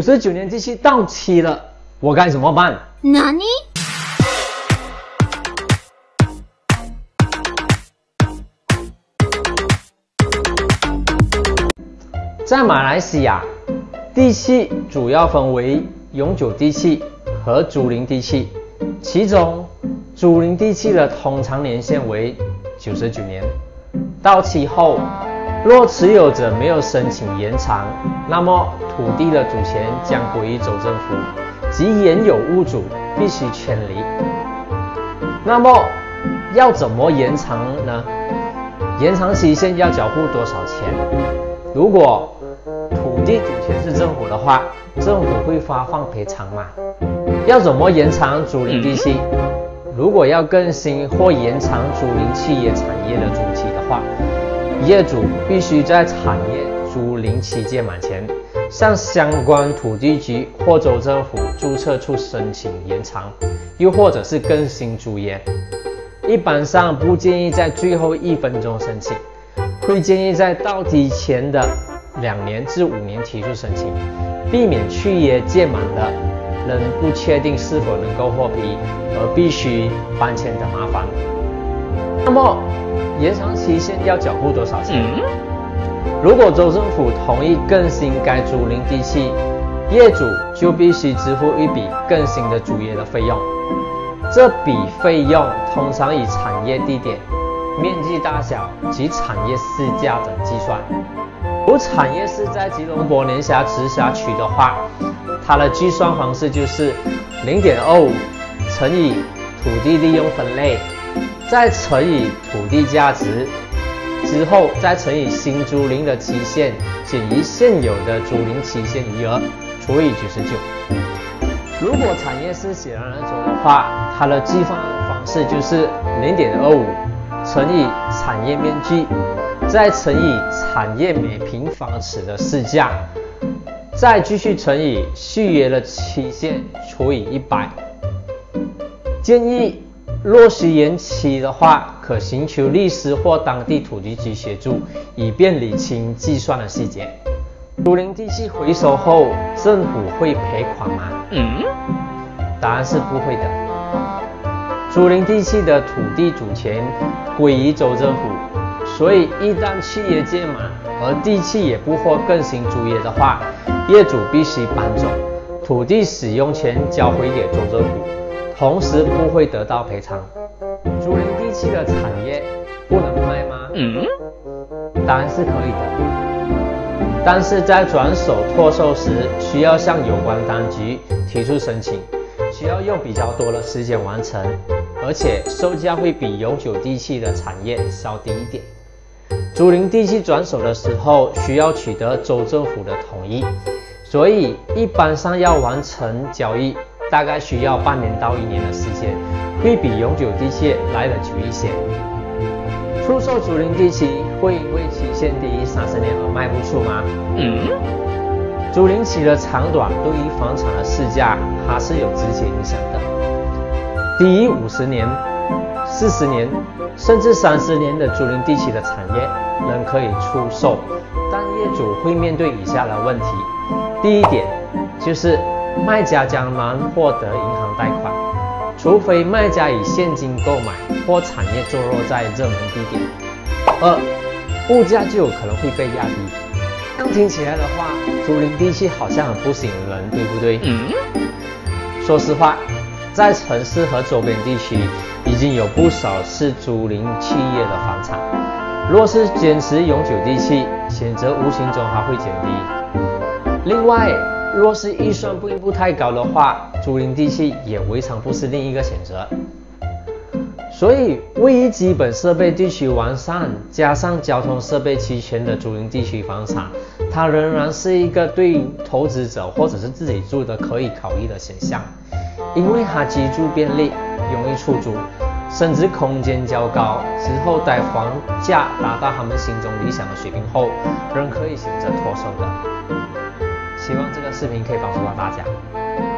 九十九年地契到期了，我该怎么办？哪里？在马来西亚，地契主要分为永久地契和租赁地契，其中租赁地契的通常年限为九十九年，到期后，若持有者没有申请延长，那么土地的主权将归于州政府，即原有屋主必须迁离。那么要怎么延长呢？延长期限要缴付多少钱？如果土地主权是政府的话，政府会发放赔偿吗？要怎么延长租赁地契？如果要更新或延长租赁企业产业的租期的话，业主必须在产业租赁期届满前，向相关土地局或州政府注册处申请延长，又或者是更新租约。一般上不建议在最后一分钟申请，会建议在到期前的。两年至五年提出申请，避免续约届满了仍不确定是否能够获批而必须搬迁的麻烦。那么延长期限要缴付多少钱？如果州政府同意更新该租赁地契，业主就必须支付一笔更新的租约的费用。这笔费用通常以产业地点、面积大小及产业市价等计算。如产业是在吉隆坡联辖直辖区的话，它的计算方式就是零点二五乘以土地利用分类，再乘以土地价值，之后再乘以新租赁的期限减于现有的租赁期限余额，除以九十九。如果产业是显然而走的话，它的计算方式就是零点二五乘以产业面积。再乘以产业每平方尺的市价，再继续乘以续约的期限除以一百。建议若需延期的话，可寻求律师或当地土地局协助，以便理清计算的细节。租赁地契回收后，政府会赔款吗？嗯，答案是不会的。租赁地契的土地主权归于州政府。所以，一旦契约届满，而地契也不获更新租约的话，业主必须搬走，土地使用权交回给州政府，同时不会得到赔偿。租赁地契的产业不能卖吗？嗯，当然是可以的，但是在转手托售时，需要向有关当局提出申请，需要用比较多的时间完成，而且售价会比永久地契的产业稍低一点。竹林地契转手的时候，需要取得州政府的同意，所以一般上要完成交易，大概需要半年到一年的时间，会比永久地契来得久一些。出售租赁地契会因为期限低于三十年而卖不出吗？嗯，租赁期的长短对于房产的市价还是有直接影响的。低于五十年。四十年甚至三十年的租赁地契的产业仍可以出售，但业主会面对以下的问题：第一点就是卖家将难获得银行贷款，除非卖家以现金购买或产业坐落在热门地点；二，物价就有可能会被压低。这样听起来的话，租赁地契好像很不吸引人，对不对？嗯。说实话。在城市和周边地区，已经有不少是租赁企业的房产。若是坚持永久地契，选择无形中还会减低。另外，若是预算并不太高的话，租赁地契也未尝不是另一个选择。所以，位于基本设备地区完善，加上交通设备齐全的租赁地区房产，它仍然是一个对投资者或者是自己住的可以考虑的选项。因为它居住便利，容易出租，甚至空间较高。之后待房价达到他们心中理想的水平后，仍可以选择脱手的。希望这个视频可以帮助到大家。